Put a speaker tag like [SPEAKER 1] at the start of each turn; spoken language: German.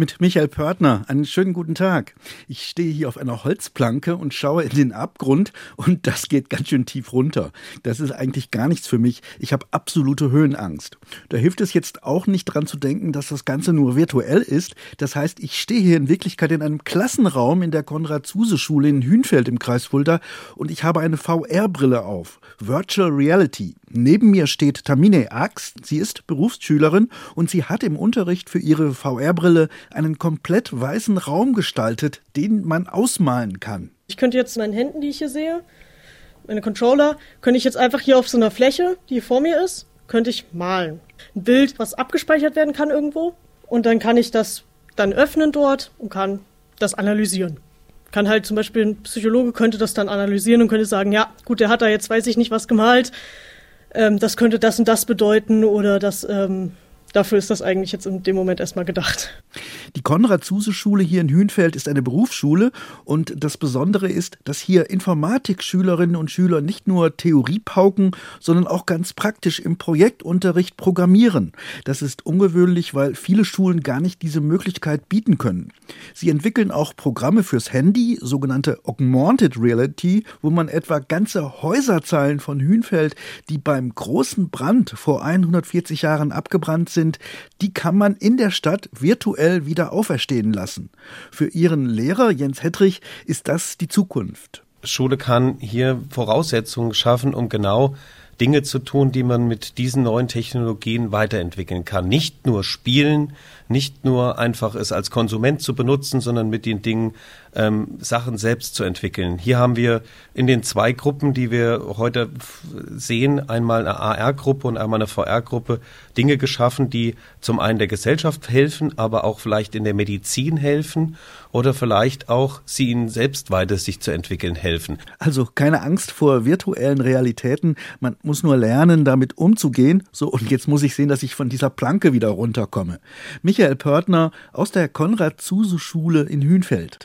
[SPEAKER 1] mit Michael Pörtner. Einen schönen guten Tag. Ich stehe hier auf einer Holzplanke und schaue in den Abgrund und das geht ganz schön tief runter. Das ist eigentlich gar nichts für mich. Ich habe absolute Höhenangst. Da hilft es jetzt auch nicht dran zu denken, dass das Ganze nur virtuell ist. Das heißt, ich stehe hier in Wirklichkeit in einem Klassenraum in der Konrad-Zuse-Schule in Hünfeld im Kreis Fulda und ich habe eine VR-Brille auf. Virtual Reality. Neben mir steht Tamine Axt. Sie ist Berufsschülerin und sie hat im Unterricht für ihre VR-Brille einen komplett weißen Raum gestaltet, den man ausmalen kann.
[SPEAKER 2] Ich könnte jetzt meinen Händen, die ich hier sehe, meine Controller, könnte ich jetzt einfach hier auf so einer Fläche, die vor mir ist, könnte ich malen. Ein Bild, was abgespeichert werden kann irgendwo. Und dann kann ich das dann öffnen dort und kann das analysieren. Kann halt zum Beispiel ein Psychologe könnte das dann analysieren und könnte sagen, ja, gut, der hat da jetzt weiß ich nicht was gemalt. Ähm, das könnte das und das bedeuten oder das ähm, dafür ist das eigentlich jetzt in dem Moment erstmal gedacht.
[SPEAKER 1] Die Konrad-Zuse-Schule hier in Hünfeld ist eine Berufsschule und das Besondere ist, dass hier Informatikschülerinnen und Schüler nicht nur Theorie pauken, sondern auch ganz praktisch im Projektunterricht programmieren. Das ist ungewöhnlich, weil viele Schulen gar nicht diese Möglichkeit bieten können. Sie entwickeln auch Programme fürs Handy, sogenannte Augmented Reality, wo man etwa ganze Häuserzeilen von Hünfeld, die beim großen Brand vor 140 Jahren abgebrannt sind, die kann man in der Stadt virtuell wieder auferstehen lassen. Für ihren Lehrer Jens Hettrich ist das die Zukunft.
[SPEAKER 3] Schule kann hier Voraussetzungen schaffen, um genau Dinge zu tun, die man mit diesen neuen Technologien weiterentwickeln kann. Nicht nur spielen, nicht nur einfach es als Konsument zu benutzen, sondern mit den Dingen ähm, Sachen selbst zu entwickeln. Hier haben wir in den zwei Gruppen, die wir heute sehen, einmal eine AR-Gruppe und einmal eine VR-Gruppe, Dinge geschaffen, die zum einen der Gesellschaft helfen, aber auch vielleicht in der Medizin helfen oder vielleicht auch sie ihnen selbst weiter sich zu entwickeln helfen.
[SPEAKER 1] Also keine Angst vor virtuellen Realitäten. Man muss nur lernen, damit umzugehen. So, und jetzt muss ich sehen, dass ich von dieser Planke wieder runterkomme. Michael Pörtner aus der Konrad-Zuse-Schule in Hünfeld.